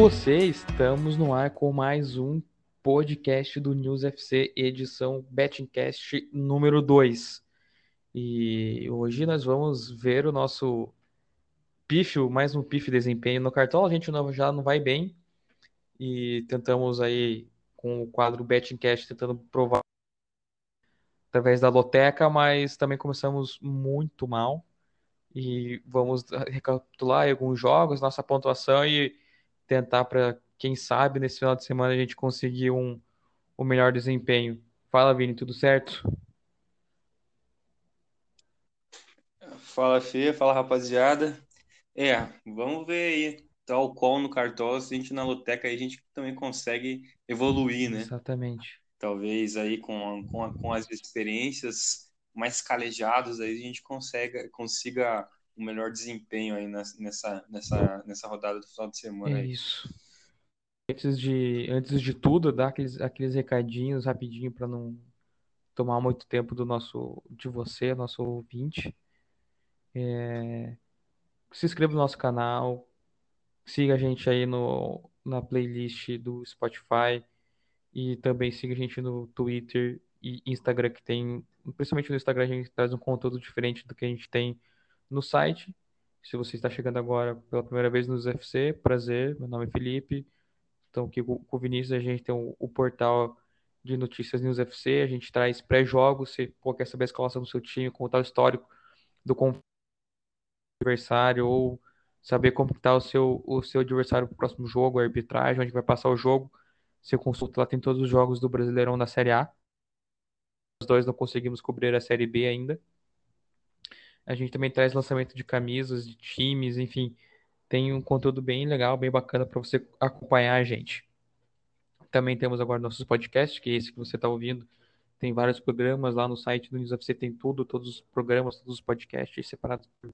você, estamos no ar com mais um podcast do News FC, edição Bettingcast número 2. E hoje nós vamos ver o nosso pífio, mais um pífio desempenho no cartão. A gente não, já não vai bem e tentamos aí com o quadro Bettingcast tentando provar através da loteca, mas também começamos muito mal. E vamos recapitular alguns jogos, nossa pontuação e tentar para, quem sabe, nesse final de semana a gente conseguir um, um melhor desempenho. Fala, Vini, tudo certo? Fala, Fê, fala, rapaziada. É, vamos ver aí, tal qual no Cartola, se a gente na Loteca aí a gente também consegue evoluir, né? Exatamente. Talvez aí com, com, com as experiências mais calejadas aí a gente consiga, consiga um melhor desempenho aí nessa, nessa, nessa rodada do final de semana. É isso. Antes de, antes de tudo, dar aqueles, aqueles recadinhos rapidinho para não tomar muito tempo do nosso, de você, nosso ouvinte. É, se inscreva no nosso canal, siga a gente aí no, na playlist do Spotify e também siga a gente no Twitter e Instagram que tem, principalmente no Instagram a gente traz um conteúdo diferente do que a gente tem no site. Se você está chegando agora pela primeira vez nos UFC, prazer, meu nome é Felipe. Então, aqui com o Vinícius, a gente tem o, o portal de notícias News FC, a gente traz pré-jogos, se pô, quer saber a escalação do seu time, contar o histórico do adversário, ou saber como está o seu, o seu adversário para o próximo jogo, a arbitragem, onde vai passar o jogo. Você consulta lá, tem todos os jogos do Brasileirão da Série A. Os dois não conseguimos cobrir a Série B ainda. A gente também traz lançamento de camisas, de times, enfim, tem um conteúdo bem legal, bem bacana para você acompanhar a gente. Também temos agora nossos podcasts, que é esse que você está ouvindo. Tem vários programas lá no site do News FC, tem tudo, todos os programas, todos os podcasts separados por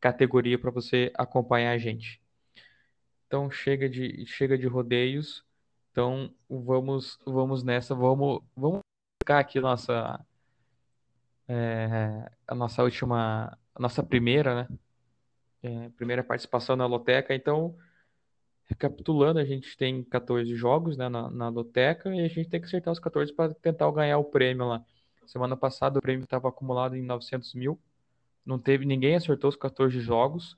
categoria para você acompanhar a gente. Então chega de chega de rodeios. Então vamos vamos nessa, vamos vamos ficar aqui nossa é, a nossa última, a nossa primeira, né? É, primeira participação na Loteca. Então, recapitulando, a gente tem 14 jogos né, na, na Loteca e a gente tem que acertar os 14 para tentar ganhar o prêmio lá. Semana passada o prêmio estava acumulado em 900 mil. Não teve ninguém acertou os 14 jogos,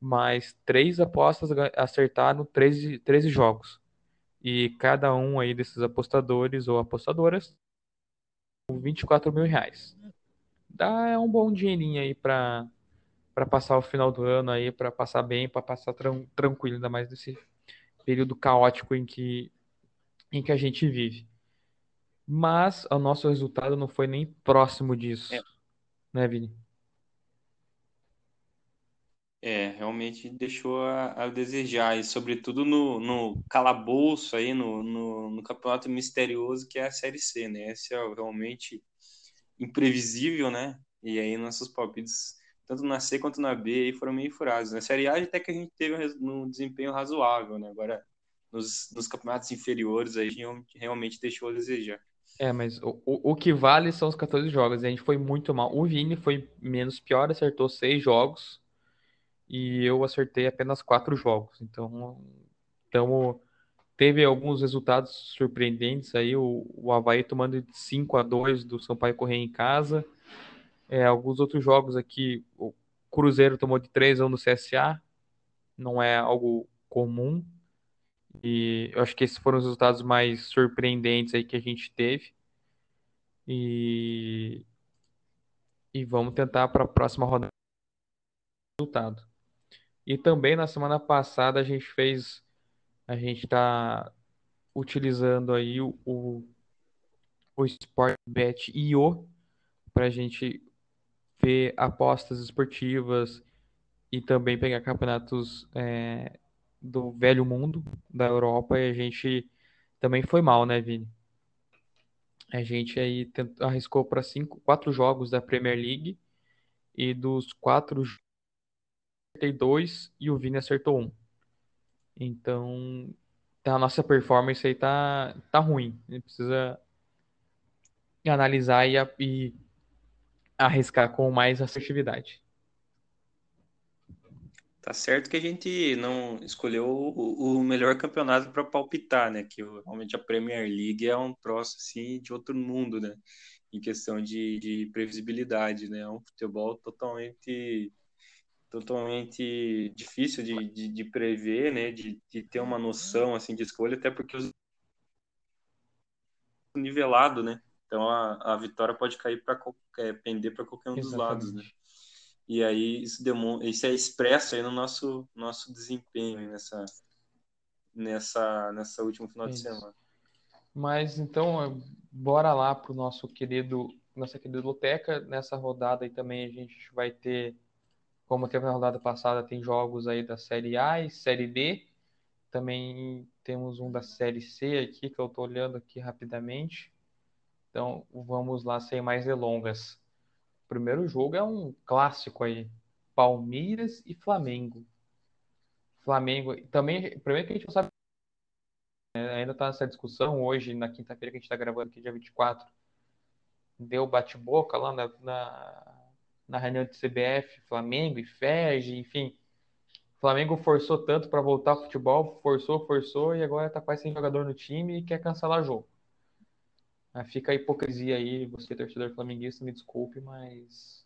mas três apostas acertaram 13, 13 jogos. E cada um aí desses apostadores ou apostadoras 24 mil reais dá um bom dinheirinho aí para para passar o final do ano aí, para passar bem, para passar tran tranquilo, ainda mais nesse período caótico em que em que a gente vive. Mas o nosso resultado não foi nem próximo disso, é. né, Vini? É, realmente deixou a, a, desejar, e sobretudo no, no calabouço aí, no, no, no, campeonato misterioso que é a Série C, né? Esse é realmente imprevisível, né? E aí nossos palpites, tanto na C quanto na B, aí foram meio furados. Na Série A até que a gente teve um desempenho razoável, né? Agora, nos, nos campeonatos inferiores, aí realmente deixou a desejar. É, mas o, o, o que vale são os 14 jogos. A gente foi muito mal. O Vini foi menos pior, acertou seis jogos. E eu acertei apenas quatro jogos. Então, então teve alguns resultados surpreendentes aí, o, o Havaí tomando de 5 a 2 do Sampaio Correia em casa. É, alguns outros jogos aqui, o Cruzeiro tomou de 3 a 1 do CSA, não é algo comum. E eu acho que esses foram os resultados mais surpreendentes aí que a gente teve. E, e vamos tentar para a próxima rodada resultado. E também na semana passada a gente fez a gente está utilizando aí o, o, o Sportbet IO para a gente ver apostas esportivas e também pegar campeonatos é, do velho mundo da Europa e a gente também foi mal, né, Vini? A gente aí tentou, arriscou para cinco, quatro jogos da Premier League e dos quatro acertei dois e o Vini acertou um. Então, tá, a nossa performance aí tá, tá ruim. A gente precisa analisar e, e arriscar com mais assertividade. Tá certo que a gente não escolheu o, o melhor campeonato para palpitar, né? Que realmente a Premier League é um troço assim de outro mundo, né? Em questão de, de previsibilidade, né? É um futebol totalmente totalmente difícil de, de, de prever, né? De, de, ter uma noção assim de escolha, até porque os nivelado, né? Então a, a vitória pode cair para é, pender para qualquer um Exatamente. dos lados, né? E aí isso demonstra, isso é expresso aí no nosso nosso desempenho nessa nessa nessa última final isso. de semana. Mas então bora lá pro nosso querido nossa querida Loteca. Nessa rodada aí também a gente vai ter como teve na rodada passada, tem jogos aí da Série A e Série D. Também temos um da Série C aqui, que eu estou olhando aqui rapidamente. Então, vamos lá, sem mais delongas. O primeiro jogo é um clássico aí. Palmeiras e Flamengo. Flamengo, também, primeiro que a gente não sabe, né, ainda está nessa discussão hoje, na quinta-feira que a gente está gravando aqui, dia 24. Deu bate-boca lá na, na na reunião de CBF, Flamengo e FERJ, enfim. O Flamengo forçou tanto para voltar ao futebol, forçou, forçou, e agora está quase sem jogador no time e quer cancelar jogo. Fica a hipocrisia aí, você torcedor flamenguista, me desculpe, mas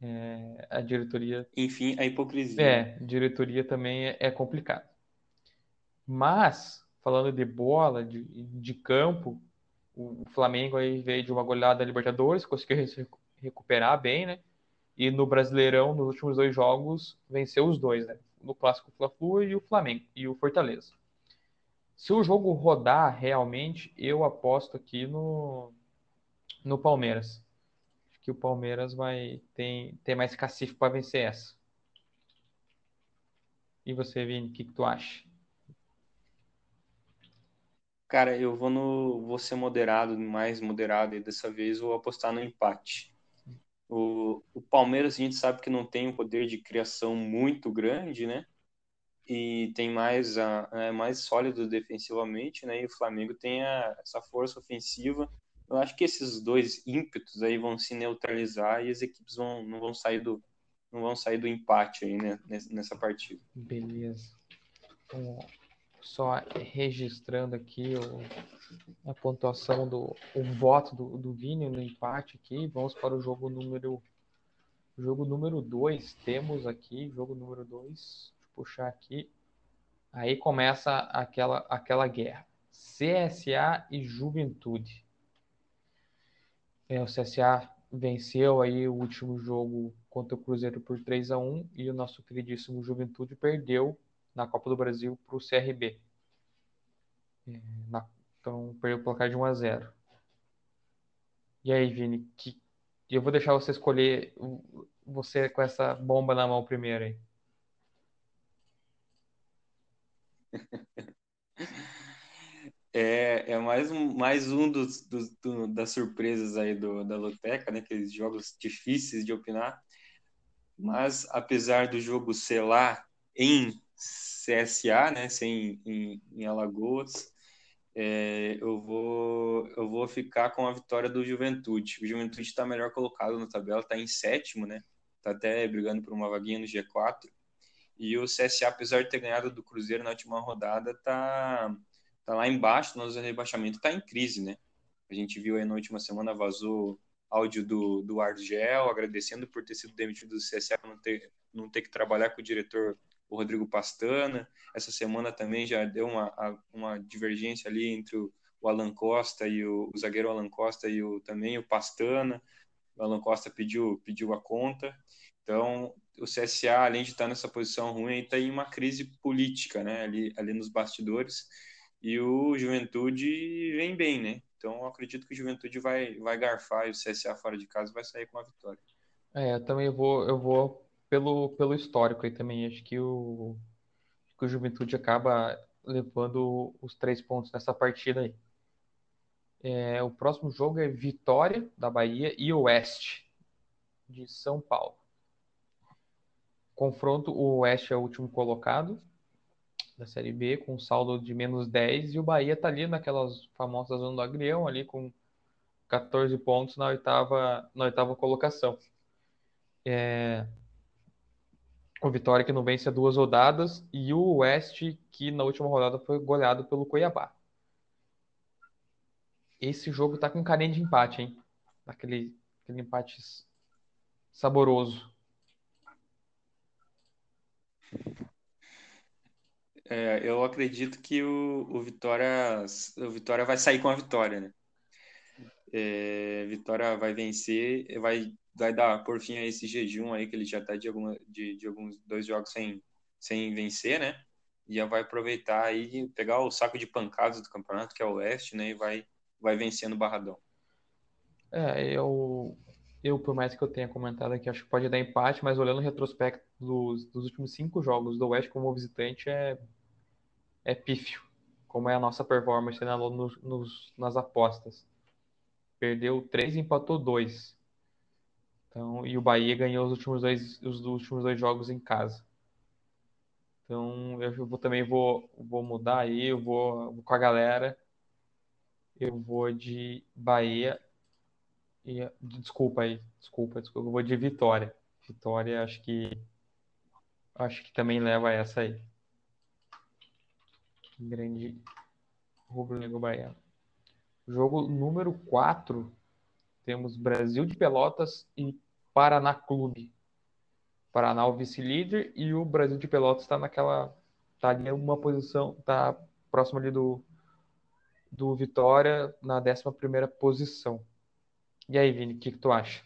é, a diretoria. Enfim, a hipocrisia. É, diretoria também é, é complicado. Mas, falando de bola, de, de campo, o Flamengo aí veio de uma goleada da Libertadores, conseguiu recuperar bem, né? E no Brasileirão, nos últimos dois jogos, venceu os dois, né? No clássico Fla-Flu e o Flamengo e o Fortaleza. Se o jogo rodar realmente, eu aposto aqui no no Palmeiras. Acho que o Palmeiras vai ter, ter mais cacife para vencer essa. E você, Vini, o que, que tu acha? Cara, eu vou no vou ser moderado, mais moderado e dessa vez vou apostar no empate. O, o Palmeiras a gente sabe que não tem um poder de criação muito grande, né? E tem mais a, é mais sólido defensivamente, né? E o Flamengo tem a, essa força ofensiva. Eu acho que esses dois ímpetos aí vão se neutralizar e as equipes vão, não vão sair do não vão sair do empate aí, né, nessa partida. Beleza. Só registrando aqui o, a pontuação do o voto do, do Vini no empate aqui. Vamos para o jogo número jogo número 2. Temos aqui jogo número 2. Puxar aqui. Aí começa aquela aquela guerra. CSA e Juventude. É, o CSA venceu aí o último jogo contra o Cruzeiro por 3 a 1 e o nosso queridíssimo Juventude perdeu na Copa do Brasil para o CRB. É, na, então, perdeu o placar de 1 a 0. E aí, Vini, que, eu vou deixar você escolher você com essa bomba na mão primeiro aí. É, é mais um, mais um dos, dos do, das surpresas aí do, da Loteca, né? Aqueles jogos difíceis de opinar. Mas, apesar do jogo ser lá em CSA, né, sem, em, em Alagoas, é, eu, vou, eu vou ficar com a vitória do Juventude. O Juventude está melhor colocado na tabela, está em sétimo, né? Está até brigando por uma vaguinha no G4. E o CSA, apesar de ter ganhado do Cruzeiro na última rodada, está tá lá embaixo no rebaixamento, está em crise, né? A gente viu aí na última semana, vazou áudio do, do Argel, agradecendo por ter sido demitido do CSA, não ter, não ter que trabalhar com o diretor o Rodrigo Pastana. Essa semana também já deu uma, uma divergência ali entre o, Alan Costa e o, o, zagueiro Alan Costa e o, também o Pastana. O Alan Costa pediu, pediu a conta. Então, o CSA, além de estar nessa posição ruim, está em uma crise política, né? Ali, ali nos bastidores. E o Juventude vem bem, né? Então, acredito que o Juventude vai, vai garfar e o CSA fora de casa vai sair com a vitória. É, eu também vou, eu vou pelo, pelo histórico aí também. Acho que o, que o Juventude acaba levando os três pontos nessa partida aí. É, o próximo jogo é Vitória da Bahia e Oeste de São Paulo. Confronto, o Oeste é o último colocado da Série B, com um saldo de menos 10, e o Bahia está ali naquelas famosas zona do agrião, ali com 14 pontos na oitava, na oitava colocação. É, O Vitória que não vence há duas rodadas e o Oeste que na última rodada foi goleado pelo Cuiabá. Esse jogo tá com carinha de empate, hein? Aquele, aquele empate saboroso. É, eu acredito que o, o, Vitória, o Vitória vai sair com a vitória, né? É, Vitória vai vencer, vai, vai dar por fim a esse jejum aí que ele já está de, alguma, de, de alguns dois jogos sem, sem vencer, né? E já vai aproveitar aí pegar o saco de pancadas do campeonato, que é o Oeste, né? E vai, vai vencendo o Barradão. É, eu, eu, por mais que eu tenha comentado aqui, acho que pode dar empate, mas olhando o retrospecto dos, dos últimos cinco jogos do Oeste como visitante, é é pífio, como é a nossa performance nos, nos, nas apostas. Perdeu três, empatou dois. Então, e o Bahia ganhou os últimos dois, os últimos dois jogos em casa. Então, eu vou, também vou, vou mudar aí, eu vou, vou com a galera. Eu vou de Bahia e desculpa aí, desculpa, desculpa, eu vou de Vitória. Vitória, acho que acho que também leva essa aí grande rubro-negro baiano. Jogo número 4, temos Brasil de Pelotas e Paraná Clube. Paraná o vice-líder e o Brasil de Pelotas está naquela tá ali uma posição, tá próximo ali do do Vitória na 11 primeira posição. E aí, Vini, o que, que tu acha?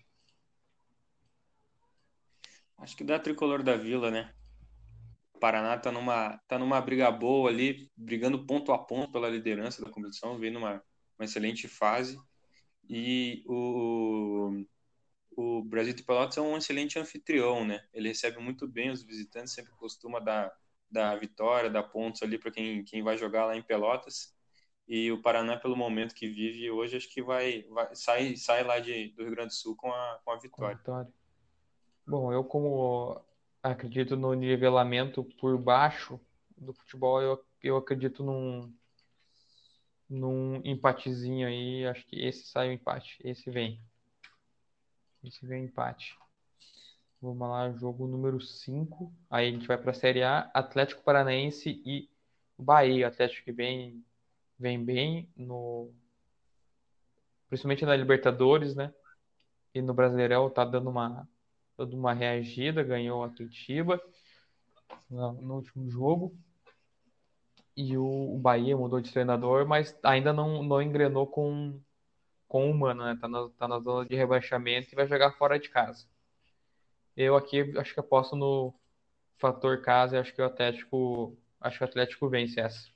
Acho que dá tricolor da Vila, né? Paraná está numa, tá numa briga boa ali, brigando ponto a ponto pela liderança da competição, vem numa uma excelente fase. E o, o Brasil de Pelotas é um excelente anfitrião, né? Ele recebe muito bem os visitantes, sempre costuma dar, dar vitória, dar pontos ali para quem, quem vai jogar lá em Pelotas. E o Paraná, pelo momento que vive hoje, acho que vai, vai sai, sai lá de, do Rio Grande do Sul com a, com a vitória. Com vitória. Bom, eu como acredito no nivelamento por baixo do futebol. Eu, eu acredito num, num empatezinho aí. Acho que esse sai o empate. Esse vem. Esse vem empate. Vamos lá, jogo número 5. Aí a gente vai para a Série A, Atlético Paranaense e Bahia. Atlético que vem, vem bem no principalmente na Libertadores, né? E no Brasileirão tá dando uma dando uma reagida, ganhou a Curitiba no, no último jogo. E o, o, Bahia mudou de treinador, mas ainda não, não engrenou com, com o Mano, né? Tá na, tá na zona de rebaixamento e vai jogar fora de casa. Eu aqui acho que aposto no fator casa e acho que o Atlético. Acho que o Atlético vence essa.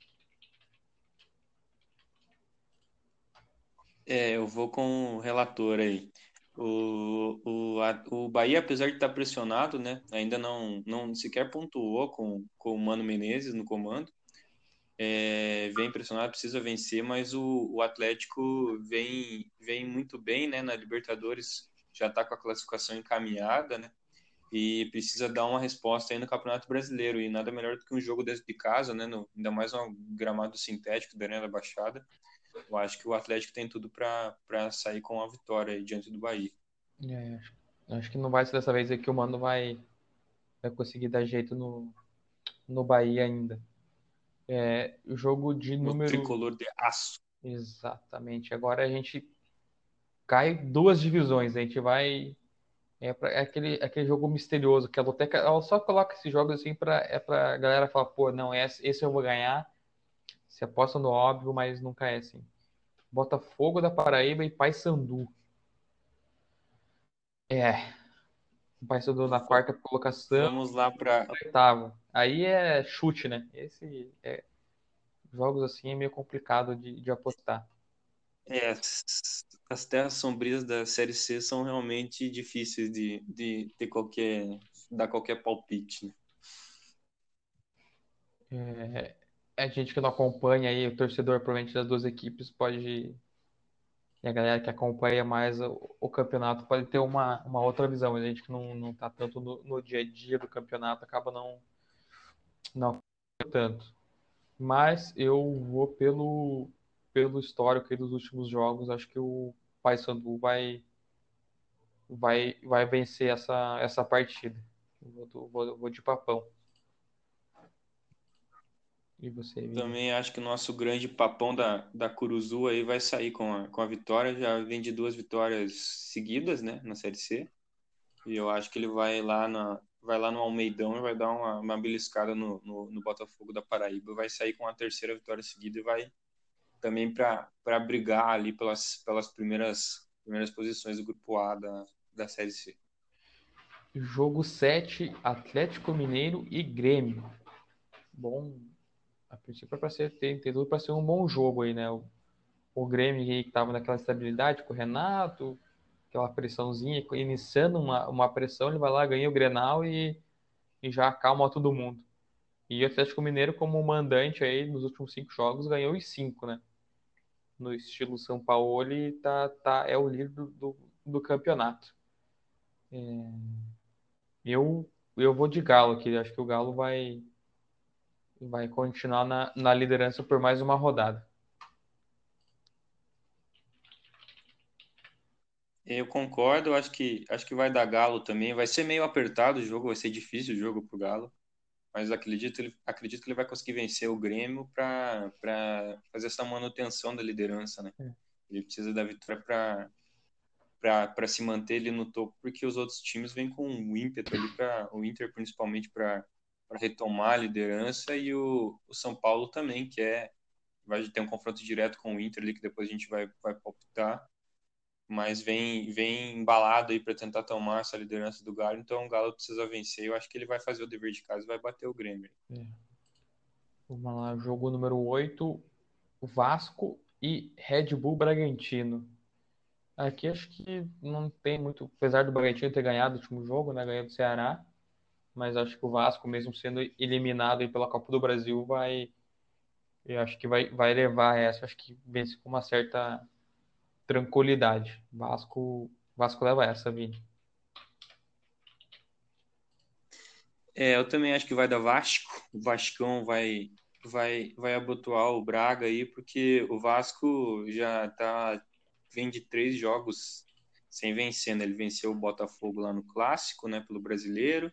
É, eu vou com o relator aí. O, o, a, o Bahia, apesar de estar pressionado, né, ainda não, não sequer pontuou com, com o Mano Menezes no comando. É, vem pressionado, precisa vencer, mas o, o Atlético vem, vem muito bem né, na Libertadores, já está com a classificação encaminhada, né? E precisa dar uma resposta aí no Campeonato Brasileiro. E nada melhor do que um jogo dentro de casa, né? No, ainda mais um gramado sintético da Arena da Baixada eu acho que o Atlético tem tudo para sair com a vitória diante do Bahia. É, acho que não vai ser dessa vez que o Mano vai, vai conseguir dar jeito no, no Bahia ainda. É, o jogo de número. tricolor de aço. Exatamente. Agora a gente cai duas divisões. A gente vai. É, pra, é aquele, aquele jogo misterioso que a Loteca ela só coloca esses jogos assim para é pra galera falar, pô, não, esse, esse eu vou ganhar. Se aposta no óbvio, mas nunca é assim. Botafogo da Paraíba e Paysandu. É. Paysandu na quarta colocação. Vamos lá para oitavo. Aí é chute, né? Esse é jogos assim é meio complicado de, de apostar. É, as terras sombrias da Série C são realmente difíceis de, de ter qualquer dar qualquer palpite. Né? É, a gente que não acompanha aí, o torcedor provavelmente das duas equipes pode. E a galera que acompanha mais o, o campeonato pode ter uma, uma outra visão. A gente que não, não tá tanto no, no dia a dia do campeonato acaba não. Não tanto. Mas eu vou pelo, pelo histórico aí dos últimos jogos. Acho que o Paysandu vai, vai, vai vencer essa, essa partida. Vou, vou, vou de papão. E você? Também acho que o nosso grande papão da, da Curuzu aí vai sair com a, com a vitória. Já vem de duas vitórias seguidas, né, na Série C. E eu acho que ele vai lá, na, vai lá no Almeidão e vai dar uma, uma beliscada no, no, no Botafogo da Paraíba. Vai sair com a terceira vitória seguida e vai também para brigar ali pelas, pelas primeiras, primeiras posições do grupo A da, da Série C. Jogo 7, Atlético Mineiro e Grêmio. Bom, a princípio é para ser tem, tem tudo para ser um bom jogo aí, né? O, o Grêmio que estava naquela estabilidade com o Renato, aquela pressãozinha, iniciando uma, uma pressão, ele vai lá, ganha o Grenal e, e já acalma todo mundo. E o Atlético Mineiro, como mandante aí nos últimos cinco jogos, ganhou os cinco, né? No estilo São Paulo, ele tá, tá, é o líder do, do, do campeonato. É... Eu, eu vou de Galo aqui, acho que o Galo vai, vai continuar na, na liderança por mais uma rodada. Eu concordo, acho que acho que vai dar Galo também. Vai ser meio apertado o jogo, vai ser difícil o jogo pro Galo, mas acredito, ele, acredito que ele vai conseguir vencer o Grêmio para fazer essa manutenção da liderança, né? É. Ele precisa da vitória para para se manter ali no topo, porque os outros times vêm com um ímpeto ali para o Inter principalmente para retomar a liderança e o, o São Paulo também, que é vai ter um confronto direto com o Inter ali que depois a gente vai vai palpitar mas vem vem embalado aí para tentar tomar essa liderança do Galo, então o Galo precisa vencer. Eu acho que ele vai fazer o dever de casa e vai bater o Grêmio. É. Vamos lá, jogo número 8, Vasco e Red Bull Bragantino. Aqui acho que não tem muito, apesar do Bragantino ter ganhado o último jogo, né, ganhou do Ceará, mas acho que o Vasco, mesmo sendo eliminado aí pela Copa do Brasil, vai eu acho que vai, vai levar essa, acho que vence com uma certa tranquilidade. Vasco, Vasco leva essa, Vini. É, eu também acho que vai dar Vasco. O Vascão vai vai vai abotoar o Braga aí, porque o Vasco já tá vem de três jogos sem vencer, né? Ele venceu o Botafogo lá no clássico, né, pelo Brasileiro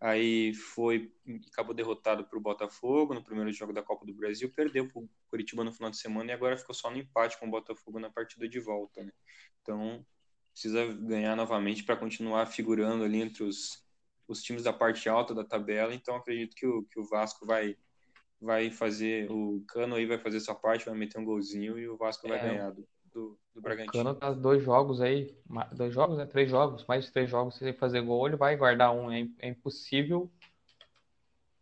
aí foi acabou derrotado para o Botafogo no primeiro jogo da Copa do Brasil, perdeu para o Curitiba no final de semana e agora ficou só no empate com o Botafogo na partida de volta, né? Então precisa ganhar novamente para continuar figurando ali entre os, os times da parte alta da tabela. Então acredito que o, que o Vasco vai vai fazer o Cano aí vai fazer sua parte, vai meter um golzinho e o Vasco é, vai ganhar do, do, Bragantino. O Cano tá dois jogos aí, dois jogos, né? Três jogos, mais de três jogos, sem fazer gol, ele vai guardar um. É, é impossível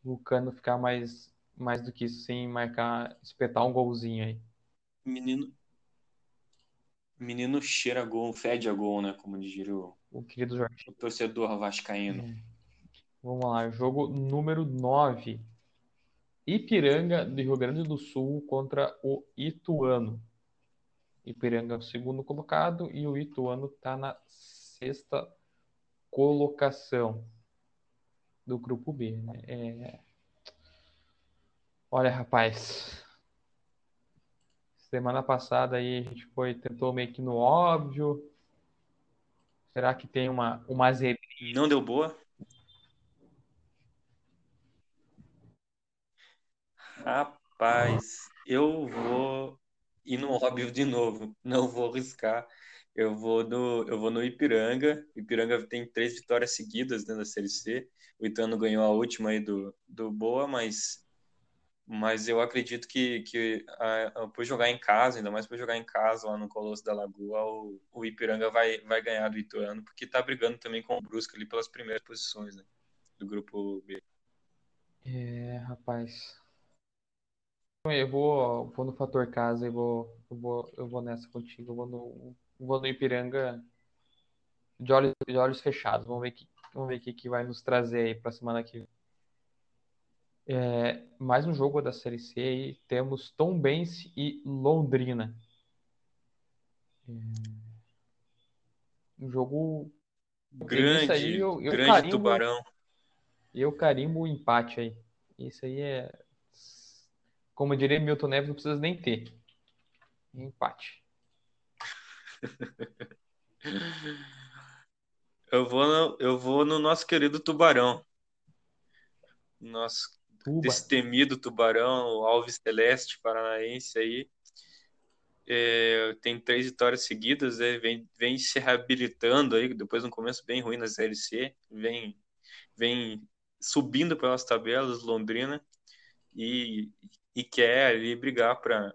o Cano ficar mais, mais do que isso sem marcar, espetar um golzinho aí. Menino. Menino cheira gol, fede a gol, né? Como diz o, o querido Jorge. O torcedor vascaíno. É. Vamos lá, jogo número 9. Ipiranga do Rio Grande do Sul contra o Ituano. Ipiranga é o segundo colocado e o Ituano está na sexta colocação do grupo B. Né? É... Olha, rapaz, semana passada aí a gente foi tentou meio que no óbvio. Será que tem uma uma zebrinha? Não deu boa? Rapaz, eu vou ir no óbvio de novo. Não vou arriscar. Eu vou no, eu vou no Ipiranga. Ipiranga tem três vitórias seguidas dentro da Série C. O Itano ganhou a última aí do, do Boa, mas, mas eu acredito que, que a, por jogar em casa, ainda mais por jogar em casa lá no Colosso da Lagoa, o, o Ipiranga vai, vai ganhar do Ituano, porque tá brigando também com o Brusque ali pelas primeiras posições né, do grupo B. É, rapaz, eu vou, vou no fator casa e vou, eu vou, eu vou nessa contigo. Eu vou no, vou no Ipiranga de olhos, de olhos fechados. Vamos ver que, vamos ver o que, que vai nos trazer aí para semana que vem. É, mais um jogo da Série C aí. Temos Tom Bense e Londrina. É, um jogo grande, aí, eu, eu grande carimbo, tubarão. Eu carimbo o empate aí. Isso aí é como diria Milton Neves, não precisa nem ter. Empate. Eu vou, no, eu vou no nosso querido Tubarão. nosso Tuba. destemido tubarão, Alves Celeste Paranaense aí. É, tem três vitórias seguidas, né? vem, vem se reabilitando aí, depois de um começo bem ruim na Série C, vem, vem subindo pelas tabelas Londrina e, e quer ali brigar para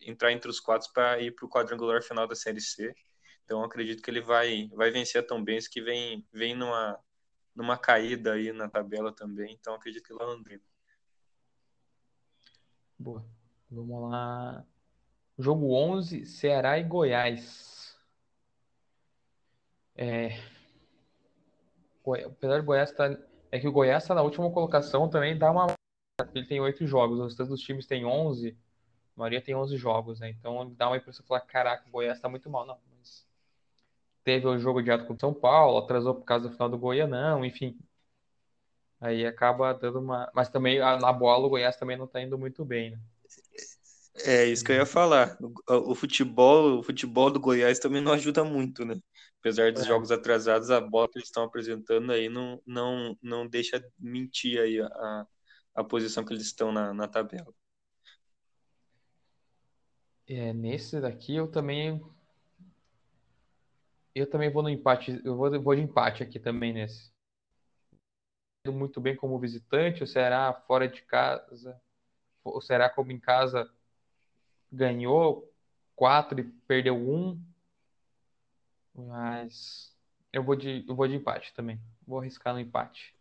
entrar entre os quatro para ir para o quadrangular final da Série C. Então acredito que ele vai, vai vencer a Tom Benz, que vem, vem numa, numa caída aí na tabela também. Então acredito que lá Londrina. Boa. Vamos lá. Jogo 11, Ceará e Goiás. É... Apesar do Goiás estar. Tá... É que o Goiás está na última colocação também, dá uma. Ele tem oito jogos, os outros times têm 11. A maioria tem 11 jogos, né? Então dá uma impressão de falar: caraca, o Goiás está muito mal. Não, mas. Teve o jogo adiado com o São Paulo, atrasou por causa do final do Goianão, enfim. Aí acaba dando uma. Mas também na bola o Goiás também não está indo muito bem, né? É isso que eu ia falar. O, o, futebol, o futebol do Goiás também não ajuda muito, né? Apesar dos é. jogos atrasados, a bola que eles estão apresentando aí não, não, não deixa mentir aí a, a posição que eles estão na, na tabela. É, nesse daqui eu também eu também vou no empate, eu vou, vou de empate aqui também nesse. Muito bem como visitante, o Ceará fora de casa, o Ceará como em casa ganhou quatro e perdeu um. Mas eu vou de, eu vou de empate também. Vou arriscar no empate.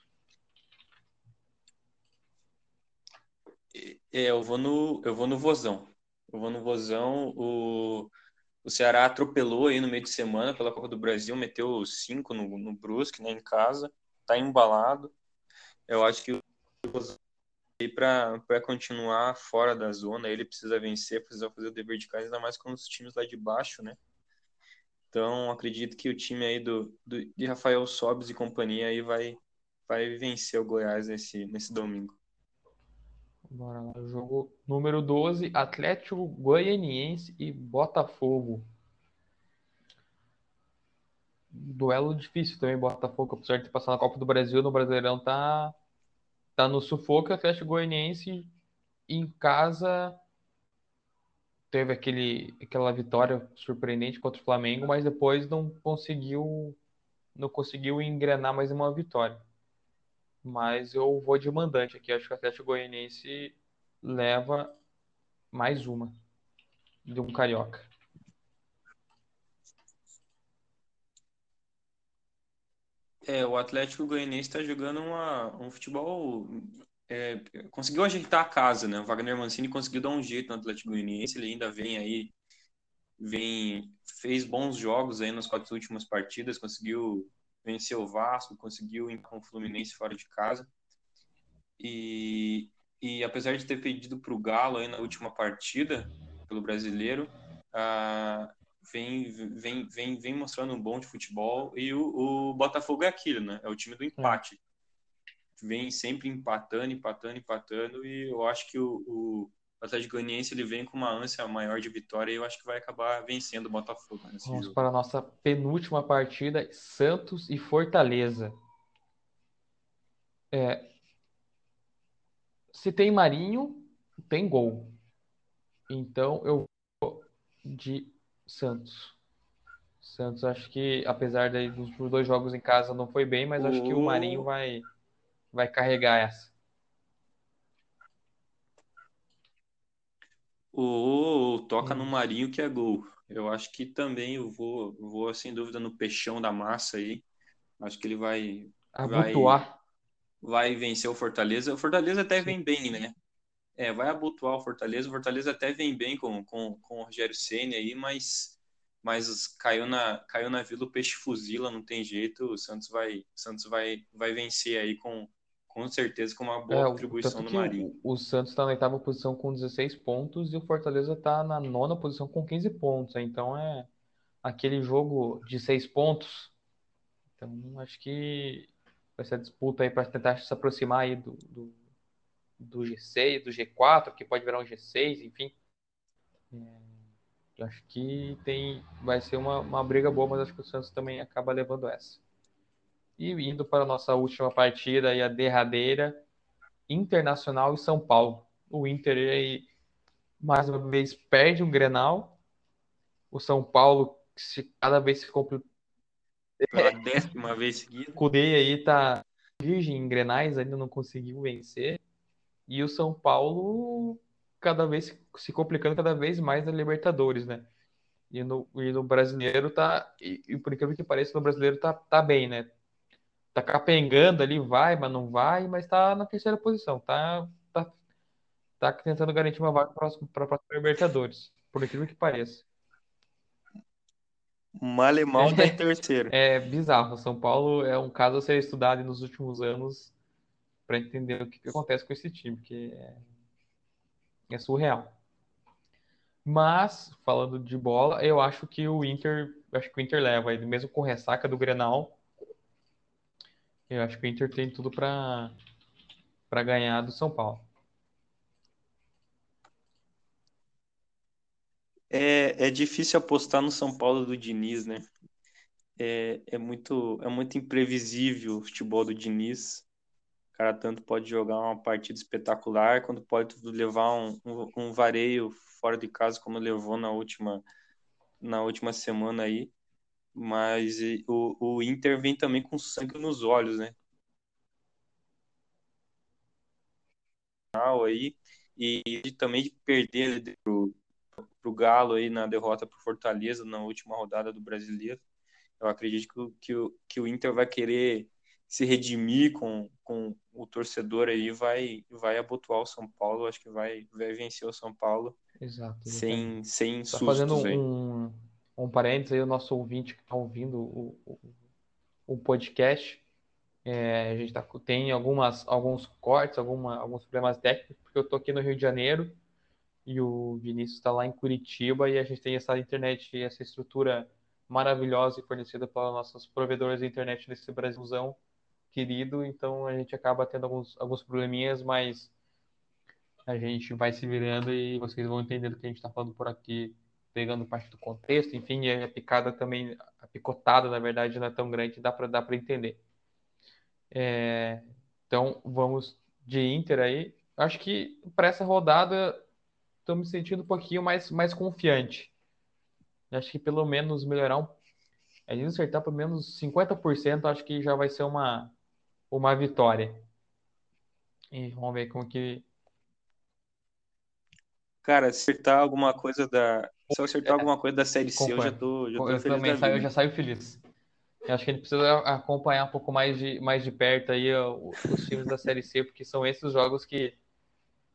É, eu vou no, eu vou no Vozão. Eu vou no Vozão. O, o Ceará atropelou aí no meio de semana pela Copa do Brasil, meteu cinco no, no Brusque, né, em casa. Tá embalado. Eu acho que o Vozão e para continuar fora da zona, ele precisa vencer, precisa fazer o dever de casa, ainda mais com os times lá de baixo, né? Então, acredito que o time aí do, do de Rafael Sobes e companhia aí vai, vai vencer o Goiás nesse, nesse domingo. Bora lá. Jogo número 12, Atlético Goianiense e Botafogo. Duelo difícil também, Botafogo, apesar de ter passado na Copa do Brasil, no Brasileirão tá tá no sufoco, Atlético Goianiense em casa teve aquele, aquela vitória surpreendente contra o Flamengo, mas depois não conseguiu não conseguiu engrenar mais uma vitória. Mas eu vou de mandante aqui, acho que o Atlético Goianiense leva mais uma de um carioca. É, o Atlético Goianiense está jogando uma, um futebol. É, conseguiu ajeitar a casa, né? O Wagner Mancini conseguiu dar um jeito no Atlético Goianiense. Ele ainda vem aí, vem fez bons jogos aí nas quatro últimas partidas. Conseguiu vencer o Vasco, conseguiu ir com o Fluminense fora de casa. E, e apesar de ter perdido para o Galo aí na última partida pelo Brasileiro, ah, vem, vem, vem, vem mostrando um bom de futebol e o, o Botafogo é aquilo, né? É o time do é. empate. Vem sempre empatando, empatando, empatando e eu acho que o, o Atlético Goianiense ele vem com uma ânsia maior de vitória e eu acho que vai acabar vencendo o Botafogo. Vamos jogo. para a nossa penúltima partida, Santos e Fortaleza. É, se tem Marinho, tem gol. Então eu vou de Santos. Santos, acho que apesar dos dois jogos em casa não foi bem, mas acho que o Marinho vai, vai carregar essa. O toca no Marinho que é gol. Eu acho que também eu vou, vou sem dúvida no peixão da massa aí. Acho que ele vai Abotoar. vai vai vencer o Fortaleza. O Fortaleza até vem bem, né? É, vai abotoar o Fortaleza. O Fortaleza até vem bem com, com, com o Rogério Senna aí, mas, mas caiu, na, caiu na vila o peixe fuzila, não tem jeito. O Santos vai, Santos vai, vai vencer aí com, com certeza com uma boa é, contribuição do Marinho. O, o Santos está na oitava posição com 16 pontos e o Fortaleza está na nona posição com 15 pontos. Então é aquele jogo de seis pontos. Então acho que vai ser a disputa aí para tentar se aproximar aí do, do do G6, do G4, que pode virar um G6, enfim. É, acho que tem, vai ser uma, uma briga boa, mas acho que o Santos também acaba levando essa. E indo para a nossa última partida e a derradeira, Internacional e São Paulo. O Inter aí, mais uma vez perde um Grenal. O São Paulo se, cada vez se complica. Pela décima vez seguida. O Cudê aí tá virgem em Grenais, ainda não conseguiu vencer. E o São Paulo cada vez se complicando cada vez mais na Libertadores, né? E no, e no brasileiro tá. E, e por incrível que pareça, no brasileiro tá, tá bem, né? Tá capengando ali, vai, mas não vai, mas tá na terceira posição. Tá, tá, tá tentando garantir uma vaga para a próxima Libertadores. Por incrível que pareça. Mal e mal tá em terceiro. É bizarro. São Paulo é um caso a ser estudado nos últimos anos para entender o que, que, acontece com esse time, porque é, é surreal. Mas, falando de bola, eu acho que o Inter, acho que o Inter leva, ele mesmo com ressaca do Grenal, eu acho que o Inter tem tudo para para ganhar do São Paulo. É, é difícil apostar no São Paulo do Diniz, né? É, é, muito, é muito imprevisível o futebol do Diniz. O cara tanto pode jogar uma partida espetacular, quanto pode levar um, um, um vareio fora de casa, como levou na última, na última semana aí. Mas o, o Inter vem também com sangue nos olhos, né? Aí, e, e também de perder pro, pro Galo aí na derrota pro Fortaleza na última rodada do Brasileiro. Eu acredito que, que, o, que o Inter vai querer se redimir com, com o torcedor aí, vai, vai abotoar o São Paulo, acho que vai, vai vencer o São Paulo Exato. sem, sem Só sustos fazendo aí. um, um parênteses aí, o nosso ouvinte que está ouvindo o, o, o podcast, é, a gente tá, tem algumas, alguns cortes, alguma, alguns problemas técnicos, porque eu estou aqui no Rio de Janeiro e o Vinícius está lá em Curitiba e a gente tem essa internet, essa estrutura maravilhosa e fornecida pelas nossas provedoras de internet nesse Brasilzão querido, então a gente acaba tendo alguns, alguns probleminhas, mas a gente vai se virando e vocês vão entender do que a gente está falando por aqui, pegando parte do contexto, enfim, a picada também, a picotada, na verdade, não é tão grande, dá para dá para entender. É, então, vamos de Inter aí. Acho que para essa rodada estou me sentindo um pouquinho mais, mais confiante. Acho que pelo menos melhorar um. A gente acertar pelo menos 50%, acho que já vai ser uma, uma vitória. E vamos ver como que. Cara, acertar alguma coisa da. Se eu acertar alguma coisa da série C, eu já tô, já tô eu feliz também saio, eu já saio feliz. Eu acho que a gente precisa acompanhar um pouco mais de, mais de perto aí os times da Série C, porque são esses jogos que,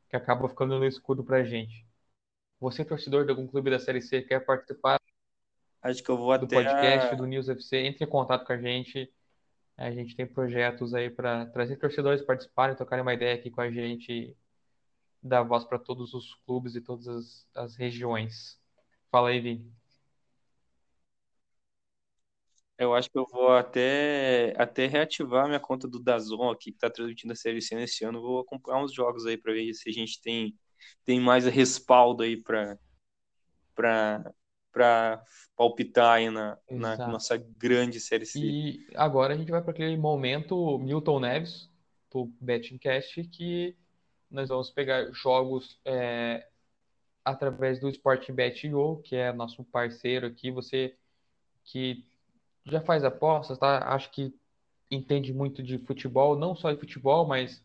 que acabam ficando no escudo pra gente. Você, torcedor de algum clube da Série C, quer participar Acho que eu vou do até. podcast do News FC, entre em contato com a gente. A gente tem projetos aí para trazer torcedores participarem, tocarem uma ideia aqui com a gente, dar voz para todos os clubes e todas as, as regiões. Fala aí, Vini. Eu acho que eu vou até, até reativar minha conta do Dazon aqui, que tá transmitindo a Série C nesse ano. Vou acompanhar uns jogos aí para ver se a gente tem, tem mais respaldo aí para para palpitar aí na, na Exato. nossa grande Série C. E agora a gente vai para aquele momento Milton Neves, do Bettingcast, que nós vamos pegar jogos é, através do Sporting Bet.io, que é nosso parceiro aqui. Você que já faz apostas, tá? Acho que entende muito de futebol, não só de futebol, mas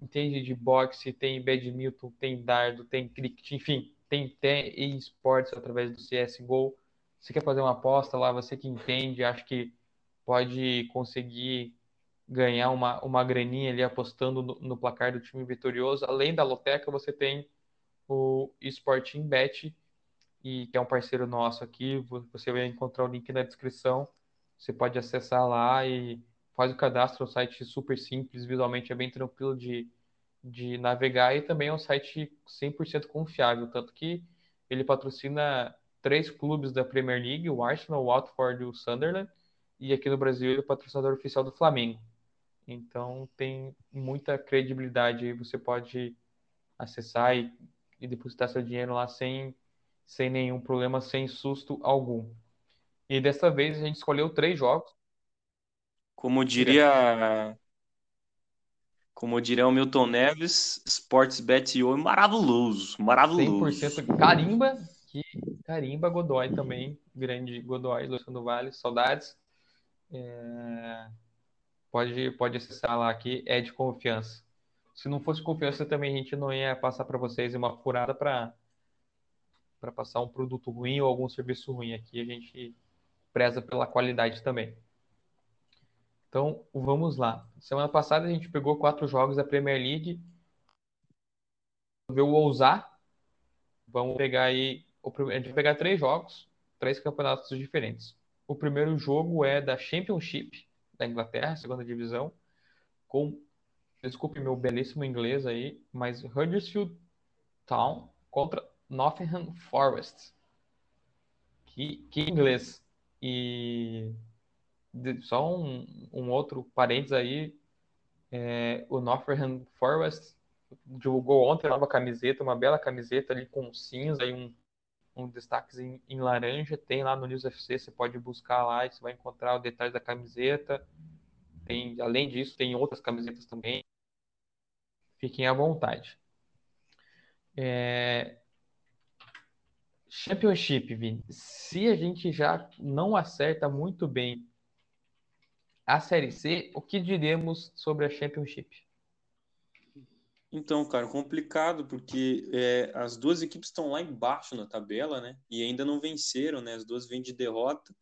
entende de boxe, tem badminton, tem dardo, tem cricket, enfim, tem, tem esportes através do CSGO. Você quer fazer uma aposta lá, você que entende, acho que pode conseguir ganhar uma, uma graninha ali apostando no, no placar do time vitorioso. Além da loteca, você tem o Sporting Bet, e que é um parceiro nosso aqui. Você vai encontrar o link na descrição. Você pode acessar lá e faz o cadastro. É um site super simples, visualmente é bem tranquilo de, de navegar e também é um site 100% confiável. Tanto que ele patrocina três clubes da Premier League: o Arsenal, o Watford e o Sunderland. E aqui no Brasil ele é patrocinador oficial do Flamengo. Então tem muita credibilidade aí. Você pode acessar e, e depositar seu dinheiro lá sem sem nenhum problema, sem susto algum. E dessa vez a gente escolheu três jogos. Como diria como diria o Milton Neves, Sportsbet é maravilhoso, maravilhoso. 100% carimba, que carimba Godoy também, grande Godoy, Luciano Vale, saudades. É... Pode, pode acessar lá aqui, é de confiança. Se não fosse confiança também a gente não ia passar para vocês uma furada para para passar um produto ruim ou algum serviço ruim. Aqui a gente preza pela qualidade também. Então, vamos lá. Semana passada a gente pegou quatro jogos da Premier League. Viu ousar. Vamos pegar aí. A gente vai pegar três jogos, três campeonatos diferentes. O primeiro jogo é da Championship da Inglaterra, segunda divisão, com, desculpe meu belíssimo inglês aí, mas Huddersfield Town contra Nottingham Forest. Que, que inglês. E só um, um outro parênteses aí, é, o Northern Forest divulgou ontem uma nova camiseta, uma bela camiseta ali com cinza e um, um destaque em, em, laranja. Tem lá no News FC, você pode buscar lá e você vai encontrar o detalhe da camiseta. Tem, além disso, tem outras camisetas também. Fiquem à vontade. É... Championship, Vini. Se a gente já não acerta muito bem a Série C, o que diremos sobre a Championship? Então, cara, complicado, porque é, as duas equipes estão lá embaixo na tabela, né? E ainda não venceram, né? As duas vêm de derrota.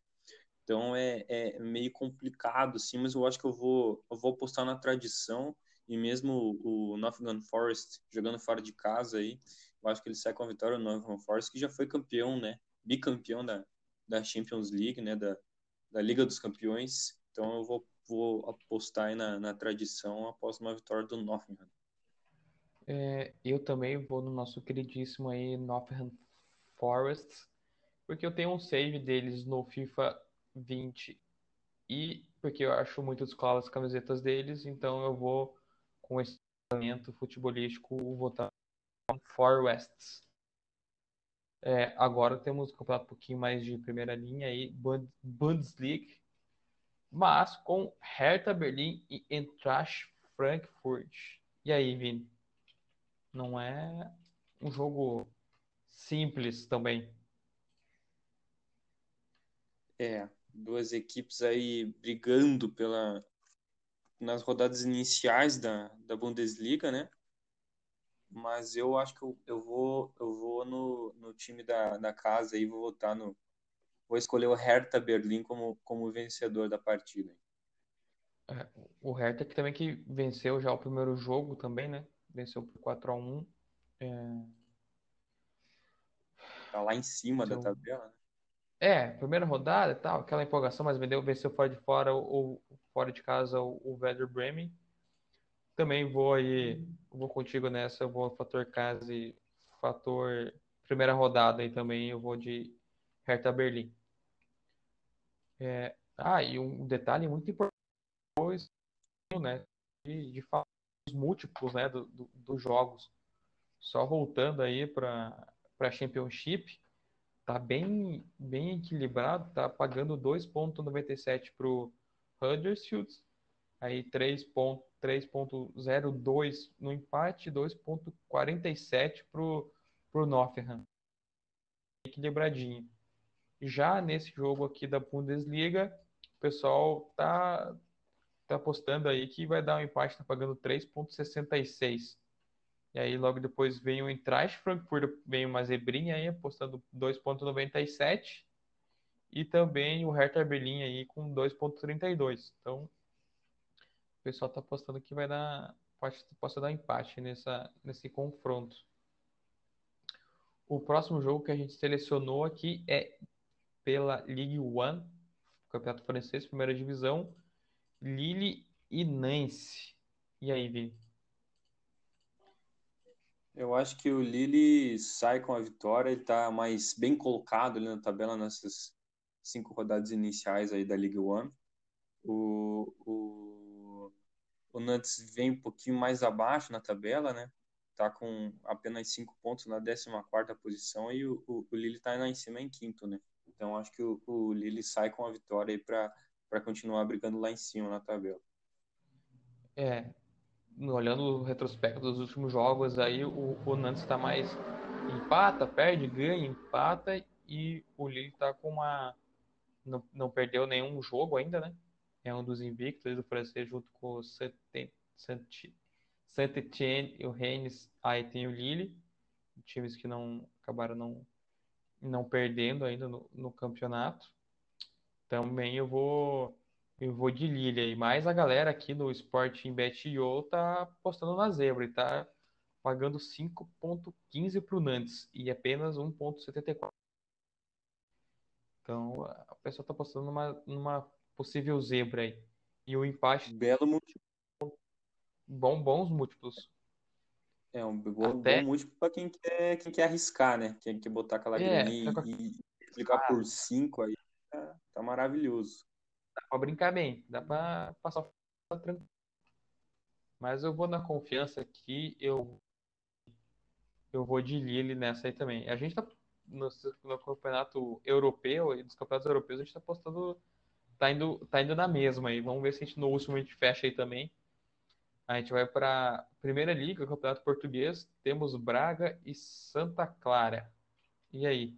Então é, é meio complicado, assim, mas eu acho que eu vou, eu vou apostar na tradição. E mesmo o Nottingham Forest jogando fora de casa aí, eu acho que ele sai com a vitória o Nottingham Forest, que já foi campeão, né? Bicampeão da, da Champions League, né? Da, da Liga dos Campeões. Então eu vou, vou apostar aí na, na tradição após uma vitória do Nottingham. É, eu também vou no nosso queridíssimo aí Nottingham Forest, porque eu tenho um save deles no FIFA 20 e porque eu acho muito descolas as camisetas deles, então eu vou com esse talento futebolístico votar no Forest. É, agora temos um campeonato um pouquinho mais de primeira linha aí, Bundesliga, mas com Hertha Berlim e Eintracht Frankfurt. E aí, Vini? Não é um jogo simples também. É, duas equipes aí brigando pela nas rodadas iniciais da, da Bundesliga, né? Mas eu acho que eu, eu vou eu vou no, no time da, da casa e vou votar no vou escolher o Hertha Berlim como, como vencedor da partida. É, o Hertha que também que venceu já o primeiro jogo também, né? Venceu por 4 a 1 é... Tá lá em cima então, da tabela, né? É, primeira rodada e tal, aquela empolgação, mas vendeu, venceu fora de fora ou fora de casa o, o Werder Bremen. Também vou aí, vou contigo nessa, eu vou fator casa e fator primeira rodada aí também, eu vou de Hertha Berlim. É, ah, e um detalhe muito importante, né, de, de os múltiplos, né, dos do, do jogos. Só voltando aí para a Championship, tá bem, bem equilibrado, tá pagando 2,97 para o Huddersfield, aí 3,02 no empate, 2,47 para o Nottingham. Equilibradinho. Já nesse jogo aqui da Bundesliga, o pessoal tá, tá apostando aí que vai dar um empate, tá pagando 3,66. E aí logo depois vem o Eintracht Frankfurt, vem uma zebrinha aí, apostando 2,97. E também o Hertha Berlim aí com 2,32. Então, o pessoal tá apostando que vai dar, pode, pode dar empate nessa, nesse confronto. O próximo jogo que a gente selecionou aqui é pela Ligue 1, Campeonato Francês, primeira divisão, Lille e Nancy. E aí, Vi? Eu acho que o Lille sai com a vitória, ele está mais bem colocado ali na tabela nessas cinco rodadas iniciais aí da Ligue 1. O, o, o Nantes vem um pouquinho mais abaixo na tabela, né? Tá com apenas cinco pontos na 14 quarta posição e o, o, o Lille está lá em cima em quinto, né? Então acho que o, o Lille sai com a vitória aí para continuar brigando lá em cima na tabela. É, olhando o retrospecto dos últimos jogos, aí o, o Nantes está mais empata, perde, ganha, empata e o Lille está com uma não, não perdeu nenhum jogo ainda, né? É um dos invictos do francês junto com o Saint-Etienne e o Rennes, aí tem o Lille, times que não acabaram não não perdendo ainda no, no campeonato. Também eu vou eu vou de Lille aí. Mas a galera aqui no Sporting Bet.io tá apostando na zebra e tá pagando 5.15 para o Nantes e apenas 1.74. Então a pessoa tá apostando numa, numa possível zebra aí. E o empate. Belo múltiplo. Bom, bons múltiplos. É um bom, Até... bom múltiplo para quem quer, quem quer arriscar, né? Quem quer botar aquela é, tá e, e ficar ah. por 5 aí. Tá, tá maravilhoso. Dá pra brincar bem, dá pra passar tranquilo. Mas eu vou na confiança aqui, eu eu vou de Lille nessa aí também. A gente tá no, no campeonato europeu e nos campeonatos europeus a gente tá postando tá indo tá indo na mesma aí. Vamos ver se a gente no último a gente fecha aí também. A gente vai para Primeira Liga, Campeonato Português, temos Braga e Santa Clara. E aí?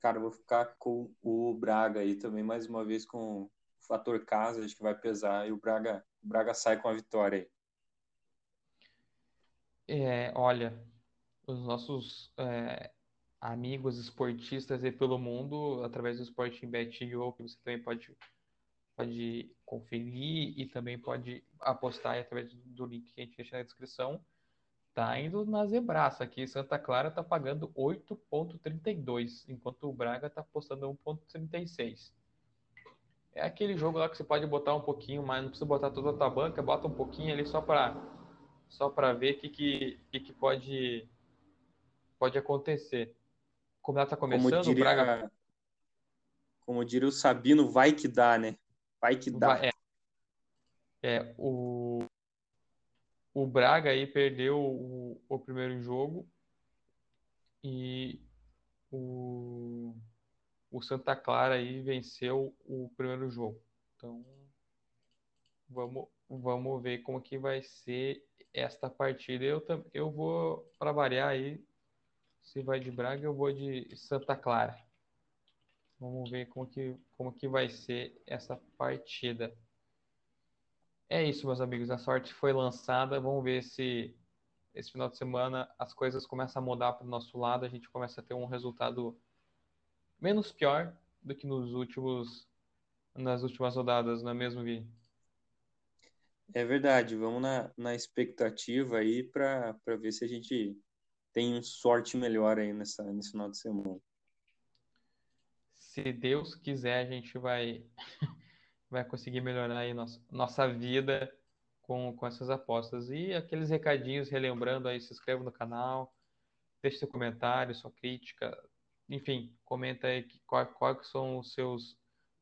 Cara, eu vou ficar com o Braga aí também, mais uma vez com o fator casa, acho que vai pesar, e o Braga, o Braga sai com a vitória aí. É, olha, os nossos é, amigos esportistas aí pelo mundo, através do Sporting Bet que você também pode, pode conferir e também pode apostar através do link que a gente deixa na descrição Tá indo na zebraça aqui. Santa Clara tá pagando 8,32, enquanto o Braga tá apostando 1,36. É aquele jogo lá que você pode botar um pouquinho, mas não precisa botar toda a tua banca, bota um pouquinho ali só para só para ver o que, que, que, pode, pode acontecer. O campeonato tá começando, como diria, o Braga. Como diria o Sabino, vai que dá, né? Vai que dá. Vai, é, é, o, o Braga aí perdeu o, o primeiro jogo e o, o Santa Clara aí venceu o primeiro jogo. Então vamos, vamos ver como que vai ser esta partida. Eu, eu vou para variar aí. Se vai de Braga, eu vou de Santa Clara. Vamos ver como que, como que vai ser essa partida. É isso, meus amigos. A sorte foi lançada. Vamos ver se esse final de semana as coisas começam a mudar para o nosso lado. A gente começa a ter um resultado menos pior do que nos últimos nas últimas rodadas, não é mesmo, Vi? É verdade. Vamos na, na expectativa aí para ver se a gente tem sorte melhor aí nessa, nesse final de semana. Se Deus quiser, a gente vai vai conseguir melhorar aí nossa, nossa vida com, com essas apostas. E aqueles recadinhos, relembrando aí, se inscreva no canal, deixe seu comentário, sua crítica, enfim, comenta aí quais qual são os seus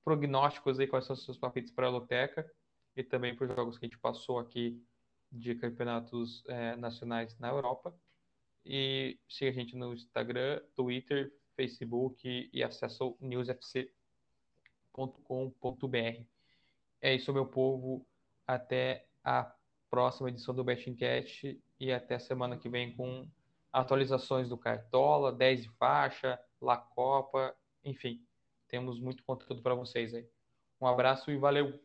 prognósticos aí, quais são os seus palpites para a loteca e também para os jogos que a gente passou aqui de campeonatos é, nacionais na Europa. E siga a gente no Instagram, Twitter, Facebook e acesse o newsfc.com.br. É isso, meu povo. Até a próxima edição do Betting Cat e até semana que vem com atualizações do Cartola, 10 de faixa, La Copa, enfim, temos muito conteúdo para vocês aí. Um abraço e valeu!